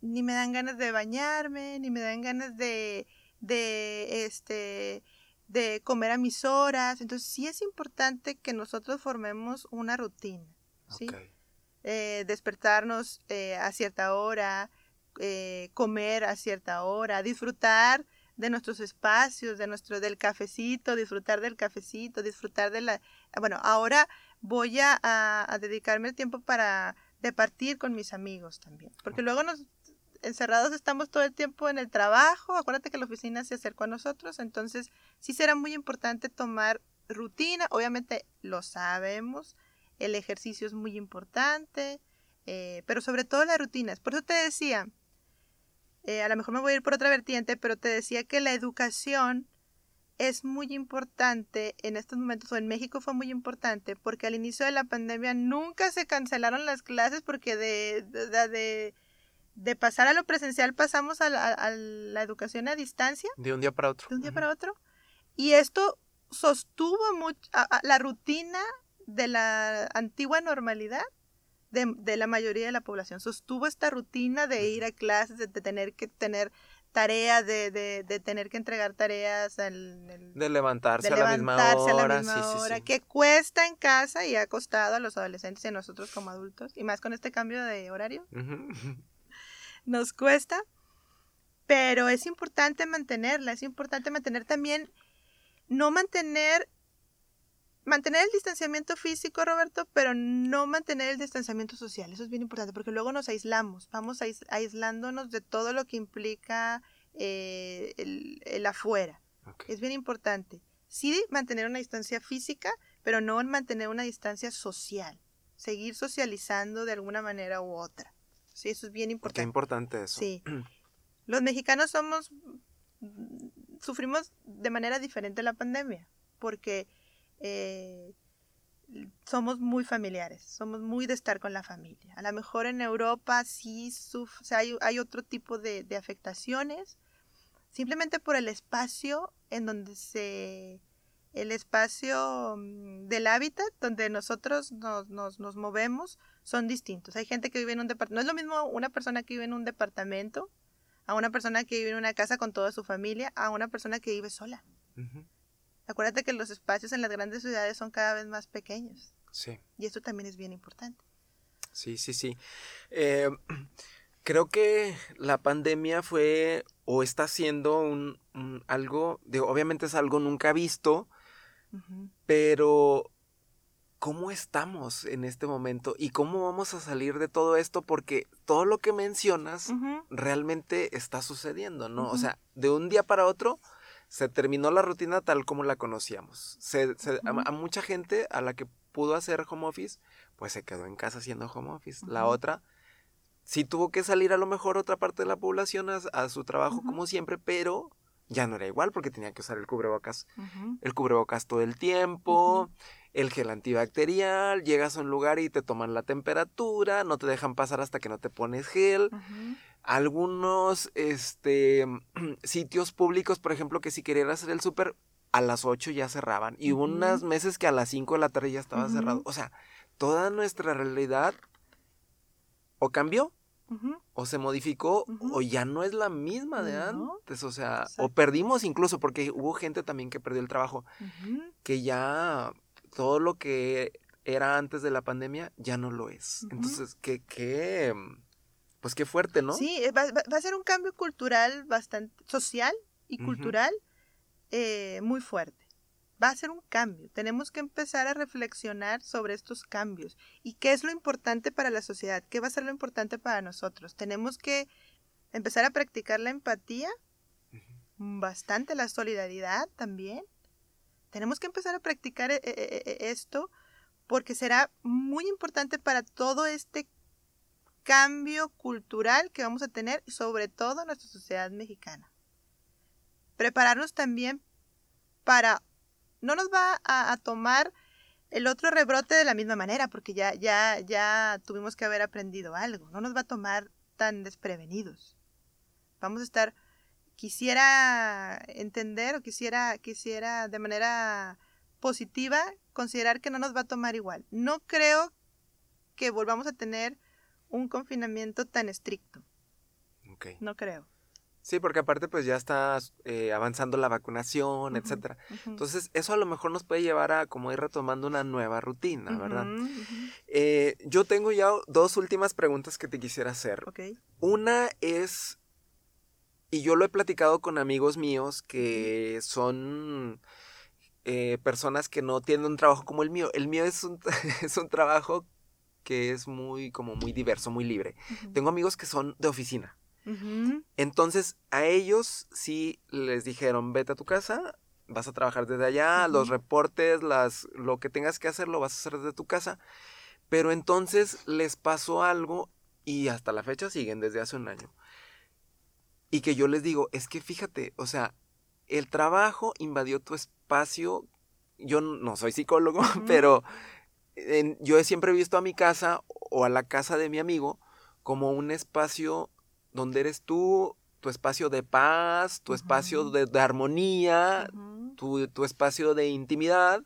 ni me dan ganas de bañarme, ni me dan ganas de, de, este, de comer a mis horas. Entonces, sí es importante que nosotros formemos una rutina. ¿sí? Eh, despertarnos a cierta hora, eh, comer a cierta hora, disfrutar de nuestros espacios, de nuestro, del cafecito, disfrutar del cafecito, disfrutar de la... Bueno, ahora voy a, dedicarme el tiempo para departir con mis amigos también, porque luego nos encerrados estamos todo el tiempo en el trabajo, acuérdate que la oficina se acercó a nosotros, entonces sí será muy importante tomar rutina, obviamente lo sabemos, el ejercicio es muy importante, eh, pero sobre todo las rutinas. Por eso te decía, eh, a lo mejor me voy a ir por otra vertiente, pero te decía que la educación es muy importante en estos momentos, o en México fue muy importante, porque al inicio de la pandemia nunca se cancelaron las clases porque de, de, de, pasar a lo presencial pasamos a la, educación a distancia. De un día para otro. De un día para otro. Y esto sostuvo mucho, la rutina de la antigua normalidad de, la mayoría de la población. Sostuvo esta rutina de ir a clases, de, tener que tener tareas, de, de, tener que entregar tareas. Al, de levantarse, a, la misma hora. que cuesta en casa y ha costado a los adolescentes y a nosotros como adultos, y más con este cambio de horario. Nos cuesta, pero es importante mantenerla, es importante mantener también, no mantener mantener el distanciamiento físico, Roberto, pero no mantener el distanciamiento social. Eso es bien importante porque luego nos aislamos, vamos aislándonos de todo lo que implica eh, el, afuera. Es bien importante. Sí mantener una distancia física, pero no mantener una distancia social. Seguir socializando de alguna manera u otra. Sí, eso es bien importante. Qué importante eso. Sí. Los mexicanos somos, sufrimos de manera diferente la pandemia, porque eh, somos muy familiares, somos muy de estar con la familia. A lo mejor en Europa sí hay, otro tipo de, afectaciones, simplemente por el espacio en donde se... El espacio mm, del hábitat donde nosotros nos, nos, nos movemos son distintos. Hay gente que vive en un departamento. No es lo mismo una persona que vive en un departamento a una persona que vive en una casa con toda su familia a una persona que vive sola. Acuérdate que los espacios en las grandes ciudades son cada vez más pequeños. Sí. Y esto también es bien importante. Sí, sí, sí. Eh, (clears throat) creo que la pandemia fue o está siendo un, algo, obviamente es algo nunca visto, pero ¿cómo estamos en este momento y cómo vamos a salir de todo esto? Porque todo lo que mencionas realmente está sucediendo, ¿no? O sea, de un día para otro se terminó la rutina tal como la conocíamos. Se, a, mucha gente a la que pudo hacer home office, pues se quedó en casa haciendo home office. La otra sí tuvo que salir a lo mejor otra parte de la población a, su trabajo como siempre, pero ya no era igual porque tenía que usar el cubrebocas. El cubrebocas todo el tiempo, el gel antibacterial, llegas a un lugar y te toman la temperatura, no te dejan pasar hasta que no te pones gel algunos este, (clears throat) sitios públicos, por ejemplo, que si querías hacer el súper, a las 8 ya cerraban. Y hubo unas meses que a las 5 de la tarde ya estaba cerrado. O sea, toda nuestra realidad o cambió, o se modificó, o ya no es la misma de antes. O sea, o perdimos incluso, porque hubo gente también que perdió el trabajo, que ya todo lo que era antes de la pandemia ya no lo es. Entonces, ¿qué, qué, pues qué fuerte, ¿no? Sí, eh, va, a ser un cambio cultural bastante, social y cultural eh, muy fuerte. Va a ser un cambio. Tenemos que empezar a reflexionar sobre estos cambios y qué es lo importante para la sociedad, qué va a ser lo importante para nosotros. Tenemos que empezar a practicar la empatía, bastante la solidaridad también. Tenemos que empezar a practicar eh, esto porque será muy importante para todo este cambio cultural que vamos a tener, sobre todo en nuestra sociedad mexicana. Prepararnos también para... No nos va a, tomar el otro rebrote de la misma manera, porque ya, ya, ya tuvimos que haber aprendido algo. No nos va a tomar tan desprevenidos. Vamos a estar... Quisiera entender o quisiera, quisiera de manera positiva considerar que no nos va a tomar igual. No creo que volvamos a tener un confinamiento tan estricto. No creo. Sí, porque aparte pues ya está eh, avanzando la vacunación, etcétera. Entonces eso a lo mejor nos puede llevar a como ir retomando una nueva rutina, ¿verdad? Eh, yo tengo ya dos últimas preguntas que te quisiera hacer. Una es, y yo lo he platicado con amigos míos que son eh, personas que no tienen un trabajo como el mío. El mío es un, (laughs) es un trabajo que es muy, como muy diverso, muy libre. Tengo amigos que son de oficina. Entonces, a ellos sí les dijeron, vete a tu casa, vas a trabajar desde allá, los reportes, las, lo que tengas que hacer, lo vas a hacer desde tu casa. Pero entonces les pasó algo y hasta la fecha siguen desde hace un año. Y que yo les digo, es que fíjate, o sea, el trabajo invadió tu espacio. Yo no soy psicólogo, (laughs) pero yo he siempre visto a mi casa o a la casa de mi amigo como un espacio donde eres tú, tu espacio de paz, tu espacio de, armonía, tu, tu, espacio de intimidad.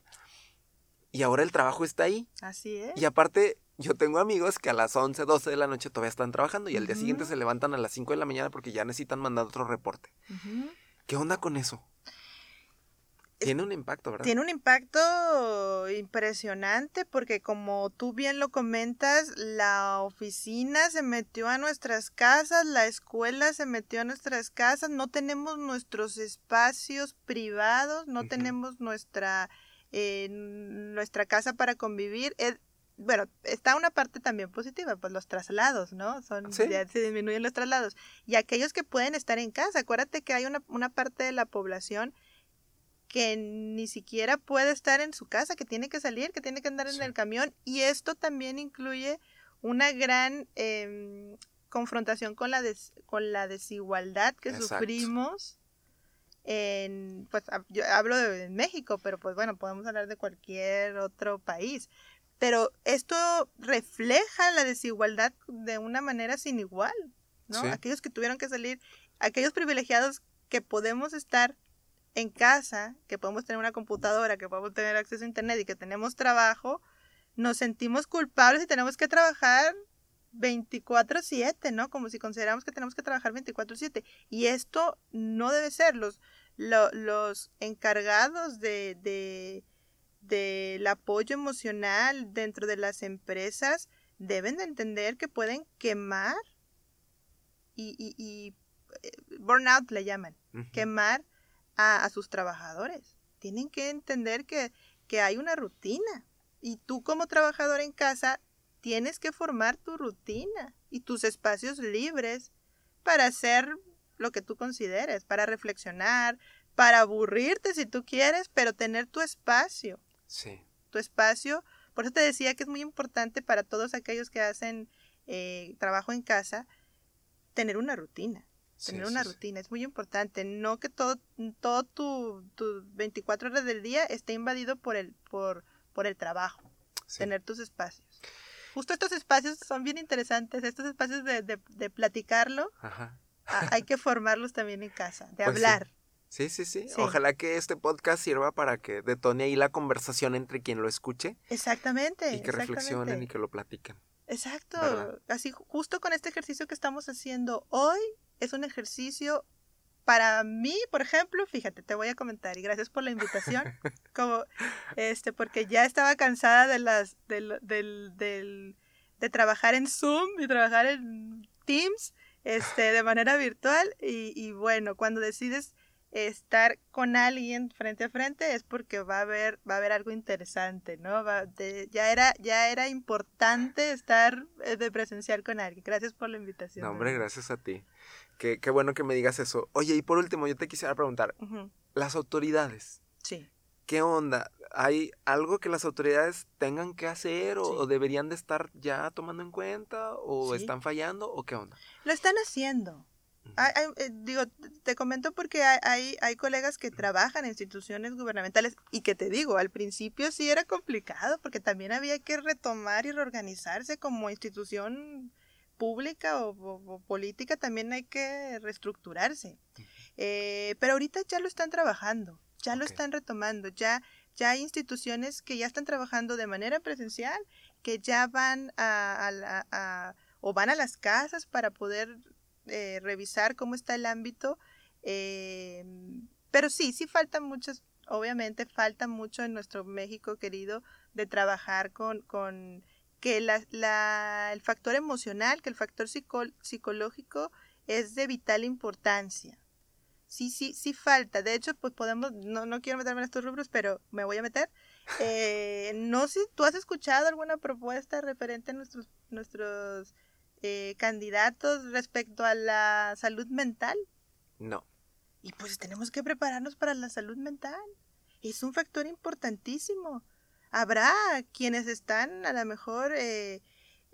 Y ahora el trabajo está ahí. Así es. Y aparte, yo tengo amigos que a las 11, 12 de la noche todavía están trabajando y al día siguiente se levantan a las 5 de la mañana porque ya necesitan mandar otro reporte. ¿Qué onda con eso? Tiene un impacto, ¿verdad? Tiene un impacto impresionante porque como tú bien lo comentas, la oficina se metió a nuestras casas, la escuela se metió a nuestras casas, no tenemos nuestros espacios privados, no tenemos nuestra, eh, nuestra casa para convivir. bueno, está una parte también positiva, pues los traslados, ¿no? Son, Ya se disminuyen los traslados. Y aquellos que pueden estar en casa, acuérdate que hay una, una parte de la población que ni siquiera puede estar en su casa, que tiene que salir, que tiene que andar en el camión. Y esto también incluye una gran em, confrontación con la, con la desigualdad que sufrimos. En, pues yo hablo de México, pero pues bueno, podemos hablar de cualquier otro país. Pero esto refleja la desigualdad de una manera sin igual, ¿no? Aquellos que tuvieron que salir, aquellos privilegiados que podemos estar en casa, que podemos tener una computadora, que podemos tener acceso a internet y que tenemos trabajo, nos sentimos culpables y tenemos que trabajar 24/7, ¿no? Como si consideramos que tenemos que trabajar 24/7. Y esto no debe ser. Los, los encargados de, de, del apoyo emocional dentro de las empresas deben de entender que pueden quemar y, y, y eh, burnout le llaman, quemar a, sus trabajadores. Tienen que entender que, que hay una rutina. Y tú como trabajador en casa tienes que formar tu rutina y tus espacios libres para hacer lo que tú consideres, para reflexionar, para aburrirte si tú quieres, pero tener tu espacio. Sí. Tu espacio. Por eso te decía que es muy importante para todos aquellos que hacen eh, trabajo en casa tener una rutina. Tener una rutina es muy importante. No que todo, todo tu, tu 24 horas del día esté invadido por el, por, por el trabajo. Tener tus espacios. Justo estos espacios son bien interesantes. Estos espacios de, de, platicarlo. hay que formarlos también en casa, de pues hablar. Sí. Sí, sí, Ojalá que este podcast sirva para que detone ahí la conversación entre quien lo escuche. Exactamente. Y que reflexionen y que lo platiquen. Exacto. Así, justo con este ejercicio que estamos haciendo hoy, es un ejercicio para mí, por ejemplo, fíjate, te voy a comentar y gracias por la invitación, (laughs) como este, porque ya estaba cansada de las, del, del, del, de trabajar en Zoom y trabajar en Teams, este, de manera virtual y, y bueno, cuando decides estar con alguien frente a frente es porque va a haber va a haber algo interesante no ya era ya era importante estar eh, de presencial con alguien. Gracias por la invitación no, hombre gracias a ti. Qué, qué, bueno que me digas eso. Oye y por último yo te quisiera preguntar las autoridades. Sí. Qué onda hay algo que las autoridades tengan que hacer o, deberían de estar ya tomando en cuenta o están fallando o qué onda lo están haciendo eh, digo, te comento porque hay, hay, colegas que trabajan en instituciones gubernamentales y que te digo, al principio sí era complicado porque también había que retomar y reorganizarse como institución pública o, política, también hay que reestructurarse. Eh, pero ahorita ya lo están trabajando, ya lo están retomando, ya, ya hay instituciones que ya están trabajando de manera presencial, que ya van a, a, a o van a las casas para poder eh, revisar cómo está el ámbito. em, pero sí, sí faltan muchas, obviamente falta mucho en nuestro México querido de trabajar con, con que la, la- el factor emocional, que el factor psico- psicológico es de vital importancia. Sí, sí, sí falta. De hecho, pues podemos, no, no quiero meterme en estos rubros, pero me voy a meter. (laughs) Eh, no sé, ¿tú has escuchado alguna propuesta referente a nuestros, nuestros eh, candidatos respecto a la salud mental? No. Y pues tenemos que prepararnos para la salud mental. Es un factor importantísimo. Habrá quienes están a lo mejor eh,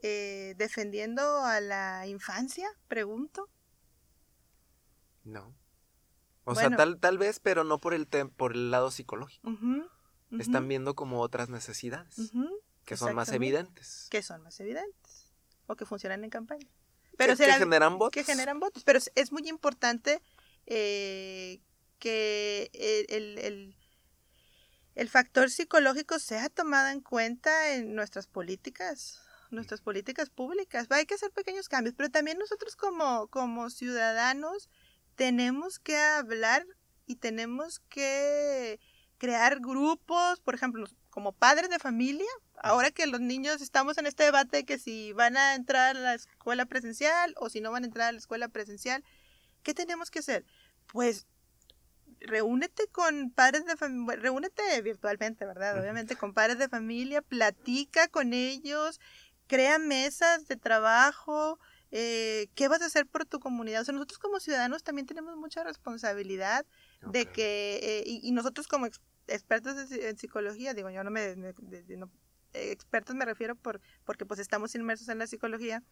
eh, defendiendo a la infancia, pregunto. No. O Bueno. sea, tal, tal vez, pero no por el, tem- por el lado psicológico. Están viendo como otras necesidades que son más evidentes. que son más evidentes o que funcionan en campaña. Pero que generan votos. que generan votos. Pero es, muy importante eh, que el, el- el- el factor psicológico sea tomado en cuenta en nuestras políticas, nuestras políticas públicas. Hay que hacer pequeños cambios, pero también nosotros como, como ciudadanos tenemos que hablar y tenemos que crear grupos, por ejemplo, como padres de familia, ahora que los niños estamos en este debate de que si van a entrar a la escuela presencial o si no van a entrar a la escuela presencial, ¿qué tenemos que hacer? Pues reúnete con padres de familia, reúnete virtualmente, ¿verdad? Obviamente con padres de familia, platica con ellos, crea mesas de trabajo, eh, ¿qué vas a hacer por tu comunidad? O sea, nosotros como ciudadanos también tenemos mucha responsabilidad de que, eh, y, y nosotros como expertos en, psi- en psicología, digo, yo no me, me- de- de- no- eh, expertos me refiero por, porque pues estamos inmersos en la psicología,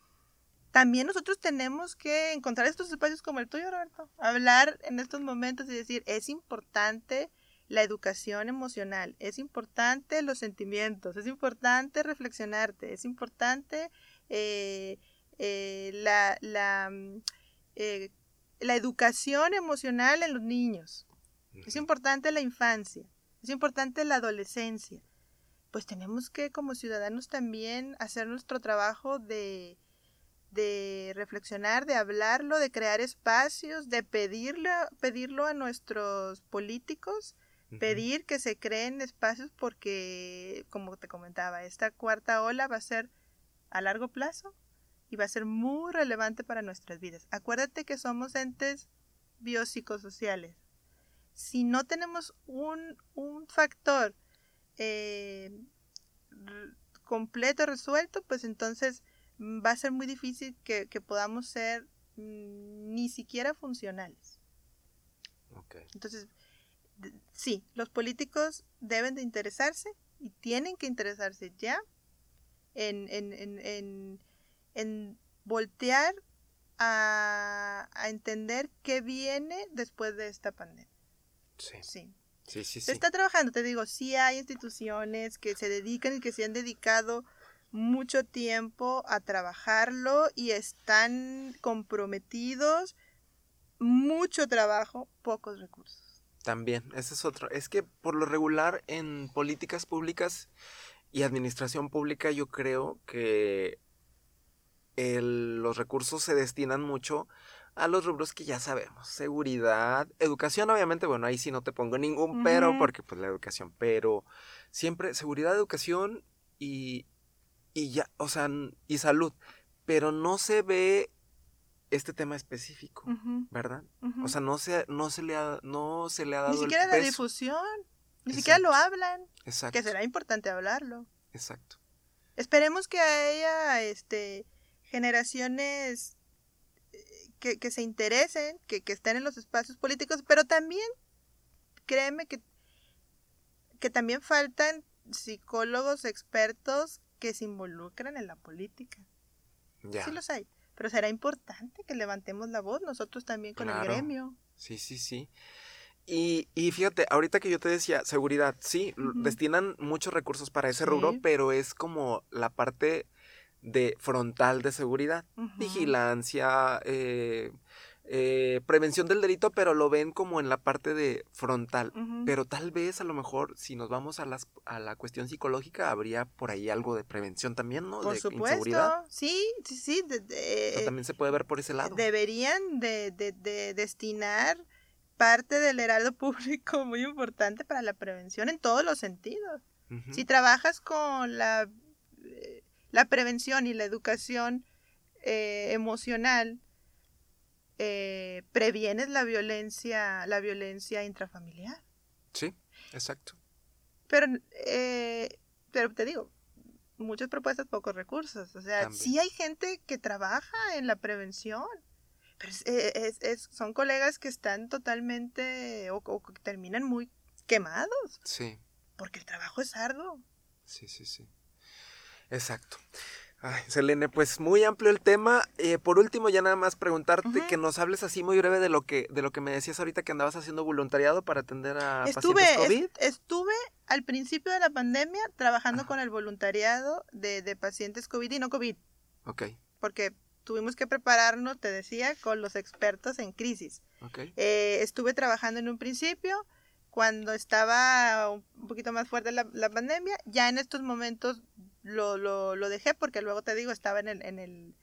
también nosotros tenemos que encontrar estos espacios como el tuyo, Roberto, hablar en estos momentos y decir, es importante la educación emocional, es importante los sentimientos, es importante reflexionarte, es importante eh, eh, la, la, eh, la educación emocional en los niños. Es importante la infancia, es importante la adolescencia. Pues tenemos que como ciudadanos también hacer nuestro trabajo de, de reflexionar, de hablarlo, de crear espacios, de pedirlo, pedirlo a nuestros políticos, pedir que se creen espacios porque, como te comentaba, esta cuarta ola va a ser a largo plazo y va a ser muy relevante para nuestras vidas. Acuérdate que somos entes biopsicosociales. Si no tenemos un, un factor eh, completo resuelto, pues entonces mm, va a ser muy difícil que, que podamos ser mm, ni siquiera funcionales. Entonces, sí, los políticos deben de interesarse y tienen que interesarse ya en, en, en, en, en voltear a, a entender qué viene después de esta pandemia. Sí, Sí. sí, sí. Se está trabajando, te digo, sí hay instituciones que se dedican y que se han dedicado mucho tiempo a trabajarlo y están comprometidos, mucho trabajo, pocos recursos. También, ese es otro. Es que por lo regular en políticas públicas y administración pública yo creo que el- los recursos se destinan mucho a los rubros que ya sabemos. Seguridad, educación, obviamente, bueno, ahí sí no te pongo ningún pero porque pues la educación, pero siempre seguridad, educación y, y ya, o sea, y salud, pero no se ve este tema específico, ¿verdad? O sea, no se, no se le ha, no se le ha dado ni el siquiera la peso. difusión, ni siquiera lo hablan, Exacto. que será importante hablarlo. Exacto. Esperemos que haya este, generaciones que, que se interesen, que, que estén en los espacios políticos, pero también, créeme que, que también faltan psicólogos expertos que se involucran en la política. Ya. Sí los hay, pero será importante que levantemos la voz nosotros también con Claro. el gremio. Sí, sí, sí. Y, y fíjate, ahorita que yo te decía, seguridad, sí, destinan muchos recursos para ese rubro, pero es como la parte de frontal de seguridad. Vigilancia, eh, eh, prevención del delito, pero lo ven como en la parte de frontal. Pero tal vez a lo mejor si nos vamos a, las, a la cuestión psicológica habría por ahí algo de prevención también, ¿no? Por de supuesto. inseguridad. Sí, sí, sí. de- de- O sea, también se puede ver por ese lado. deberían de, de- de destinar parte del heraldo (laughs) público muy importante para la prevención en todos los sentidos. Si trabajas con la, la prevención y la educación eh, emocional, eh, previenes la violencia, la violencia intrafamiliar. Sí, exacto. Pero, eh, pero te digo, muchas propuestas, pocos recursos. O sea, También. sí hay gente que trabaja en la prevención. Pero es- eh, es- es- son colegas que están totalmente o, o que terminan muy quemados Sí, porque el trabajo es arduo. sí, sí, sí. Exacto. Ay, Selene, pues muy amplio el tema. Eh, por último, ya nada más preguntarte que nos hables así muy breve de lo que de lo que me decías ahorita que andabas haciendo voluntariado para atender a Estuve, pacientes COVID. est- estuve al principio de la pandemia trabajando con el voluntariado de, de pacientes COVID y no COVID, Ok, porque tuvimos que prepararnos, te decía, con los expertos en crisis. ok. Eh, estuve trabajando en un principio cuando estaba un un poquito más fuerte la, la pandemia. Ya en estos momentos lo, lo, lo dejé porque luego te digo, estaba en el, en el,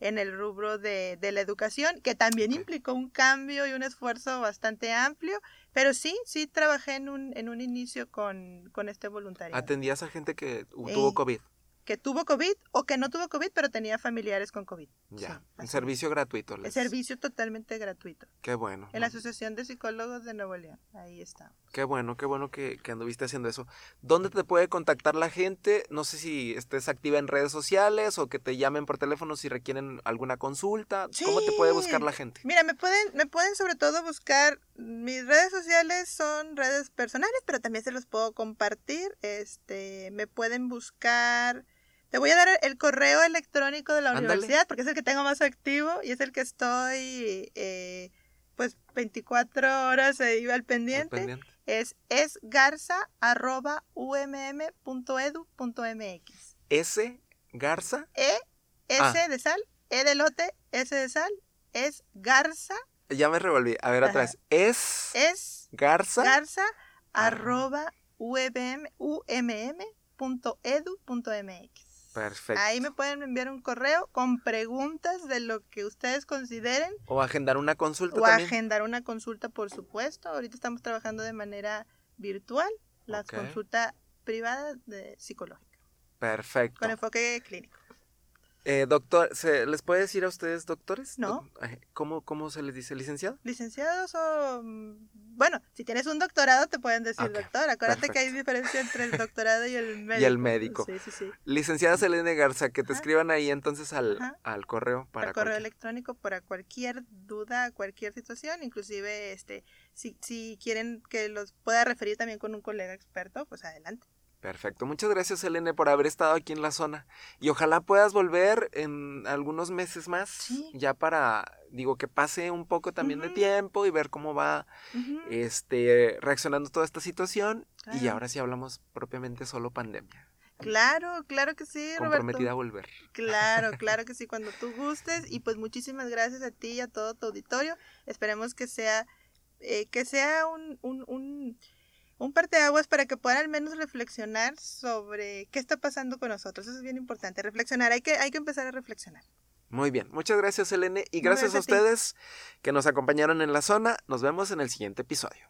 en el rubro de, de la educación, que también implicó un cambio y un esfuerzo bastante amplio. Pero sí, sí trabajé en un, en un inicio con, con este voluntariado. Atendías a gente que Eh, tuvo COVID. que tuvo COVID o que no tuvo COVID, pero tenía familiares con COVID. Ya, un servicio gratuito. El les- servicio totalmente gratuito. Qué bueno. En la. Asociación de Psicólogos de Nuevo León. Ahí está. Qué bueno, qué bueno que, que anduviste haciendo eso. ¿Dónde te puede contactar la gente? No sé si estés activa en redes sociales o que te llamen por teléfono si requieren alguna consulta. ¿Cómo te puede buscar la gente? Mira, me pueden, me pueden sobre todo buscar, mis redes sociales son redes personales, pero también se los puedo compartir. Este, me pueden buscar, te voy a dar el correo electrónico de la universidad, porque es el que tengo más activo y es el que estoy, eh, pues, 24 horas ahí al Al pendiente. pendiente. Es esgarza.umm.edu.mx. S. Garza. E, S Ah. de sal, E de lote, S de sal, es garza, Ya me revolví. A ver, vez. Es. es Garza. garza, Ah. arroba UMM, umm.edu.mx. Perfecto. Ahí me pueden enviar un correo con preguntas de lo que ustedes consideren O agendar una consulta o también. agendar una consulta, por supuesto. Ahorita estamos trabajando de manera virtual, la Ok. consulta privada de psicológica, Perfecto. con enfoque clínico. Eh, doctor, ¿se les puede decir a ustedes doctores? No. Ay, ¿Cómo, ¿Cómo se les dice licenciado? Licenciados o... mm, Bueno, si tienes un doctorado te pueden decir doctor. Acuérdate que hay diferencia entre el doctorado (laughs) y el médico. médico. Sí, sí, sí. Licenciada Selene Garza, que te Ajá. escriban ahí entonces al, al correo para Al correo cualquier- electrónico para cualquier duda, cualquier situación, inclusive este, si, si quieren que los pueda referir también con un colega experto, pues adelante. Perfecto. Muchas gracias, Selene, por haber estado aquí en la zona. Y ojalá puedas volver en algunos meses más, Sí. ya para, digo, que pase un poco también de tiempo y ver cómo va este, reaccionando toda esta situación. Y ahora sí hablamos propiamente solo pandemia. Claro, claro que sí, Comprometida a Roberto. volver. Claro, claro que (laughs) sí, cuando tú gustes. Y pues muchísimas gracias a ti y a todo tu auditorio. Esperemos que sea, eh, que sea un, un, un, un parteaguas para que puedan al menos reflexionar sobre qué está pasando con nosotros. Eso es bien importante, reflexionar, hay que, hay que empezar a reflexionar. Muy bien, muchas gracias Elene y gracias, a ustedes que nos acompañaron en la zona. Nos vemos en el siguiente episodio.